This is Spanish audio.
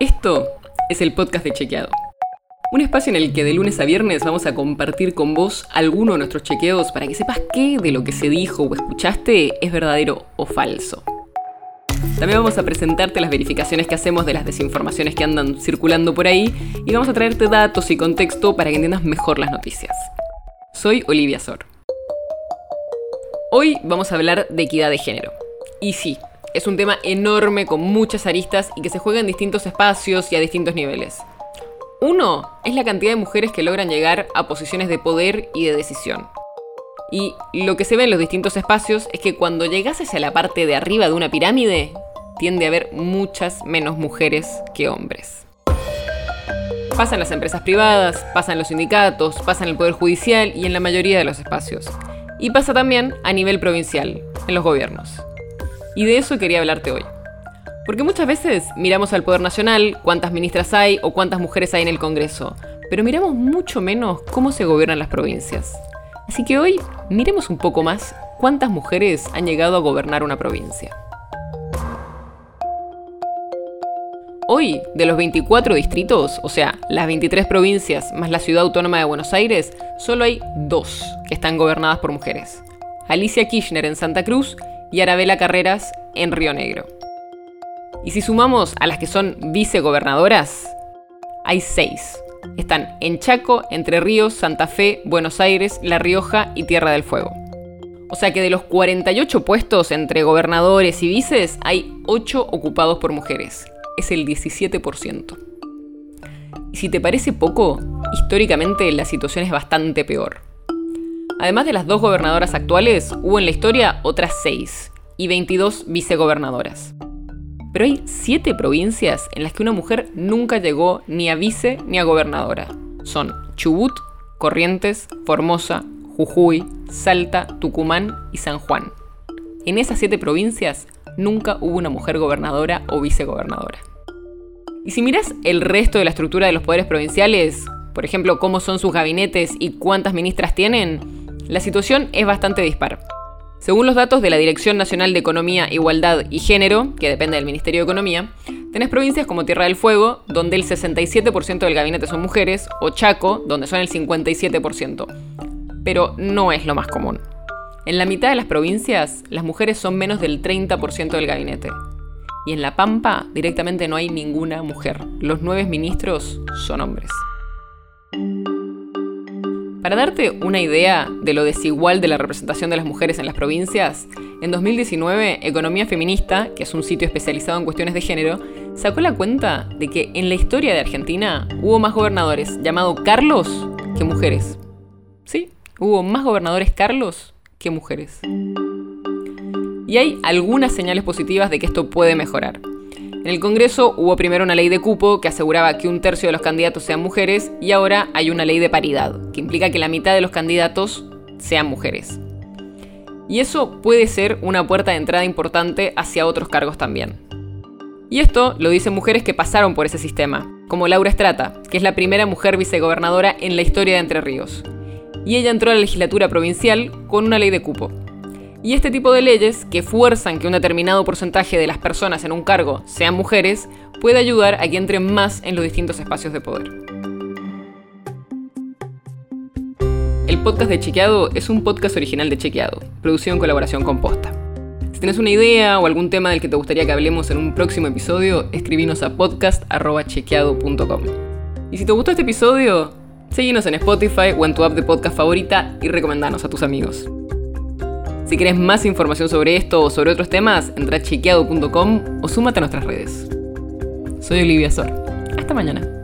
Esto es el podcast de Chequeado. Un espacio en el que de lunes a viernes vamos a compartir con vos alguno de nuestros chequeos para que sepas qué de lo que se dijo o escuchaste es verdadero o falso. También vamos a presentarte las verificaciones que hacemos de las desinformaciones que andan circulando por ahí y vamos a traerte datos y contexto para que entiendas mejor las noticias. Soy Olivia Sor. Hoy vamos a hablar de equidad de género. Y sí, es un tema enorme con muchas aristas y que se juega en distintos espacios y a distintos niveles. Uno es la cantidad de mujeres que logran llegar a posiciones de poder y de decisión. Y lo que se ve en los distintos espacios es que cuando llegas hacia la parte de arriba de una pirámide, tiende a haber muchas menos mujeres que hombres. Pasa en las empresas privadas, pasa en los sindicatos, pasa en el Poder Judicial y en la mayoría de los espacios. Y pasa también a nivel provincial, en los gobiernos. Y de eso quería hablarte hoy. Porque muchas veces miramos al Poder Nacional, cuántas ministras hay o cuántas mujeres hay en el Congreso, pero miramos mucho menos cómo se gobiernan las provincias. Así que hoy miremos un poco más cuántas mujeres han llegado a gobernar una provincia. Hoy, de los 24 distritos, o sea, las 23 provincias más la ciudad autónoma de Buenos Aires, solo hay dos que están gobernadas por mujeres. Alicia Kirchner en Santa Cruz y Arabela Carreras en Río Negro. Y si sumamos a las que son vicegobernadoras, hay seis. Están en Chaco, Entre Ríos, Santa Fe, Buenos Aires, La Rioja y Tierra del Fuego. O sea que de los 48 puestos entre gobernadores y vices, hay 8 ocupados por mujeres es el 17%. Y si te parece poco, históricamente la situación es bastante peor. Además de las dos gobernadoras actuales, hubo en la historia otras 6 y 22 vicegobernadoras. Pero hay 7 provincias en las que una mujer nunca llegó ni a vice ni a gobernadora. Son Chubut, Corrientes, Formosa, Jujuy, Salta, Tucumán y San Juan. En esas 7 provincias nunca hubo una mujer gobernadora o vicegobernadora. Y si miras el resto de la estructura de los poderes provinciales, por ejemplo, cómo son sus gabinetes y cuántas ministras tienen, la situación es bastante dispar. Según los datos de la Dirección Nacional de Economía, Igualdad y Género, que depende del Ministerio de Economía, tenés provincias como Tierra del Fuego, donde el 67% del gabinete son mujeres, o Chaco, donde son el 57%. Pero no es lo más común. En la mitad de las provincias, las mujeres son menos del 30% del gabinete. Y en La Pampa directamente no hay ninguna mujer. Los nueve ministros son hombres. Para darte una idea de lo desigual de la representación de las mujeres en las provincias, en 2019 Economía Feminista, que es un sitio especializado en cuestiones de género, sacó la cuenta de que en la historia de Argentina hubo más gobernadores llamados Carlos que mujeres. Sí, hubo más gobernadores Carlos que mujeres. Y hay algunas señales positivas de que esto puede mejorar. En el Congreso hubo primero una ley de cupo que aseguraba que un tercio de los candidatos sean mujeres y ahora hay una ley de paridad, que implica que la mitad de los candidatos sean mujeres. Y eso puede ser una puerta de entrada importante hacia otros cargos también. Y esto lo dicen mujeres que pasaron por ese sistema, como Laura Estrata, que es la primera mujer vicegobernadora en la historia de Entre Ríos y ella entró a la legislatura provincial con una ley de cupo. Y este tipo de leyes, que fuerzan que un determinado porcentaje de las personas en un cargo sean mujeres, puede ayudar a que entren más en los distintos espacios de poder. El podcast de Chequeado es un podcast original de Chequeado, producido en colaboración con Posta. Si tienes una idea o algún tema del que te gustaría que hablemos en un próximo episodio, escribinos a podcast.chequeado.com. Y si te gustó este episodio, Seguinos en Spotify o en tu app de podcast favorita y recomendanos a tus amigos. Si quieres más información sobre esto o sobre otros temas, entra a chequeado.com o súmate a nuestras redes. Soy Olivia Sor. Hasta mañana.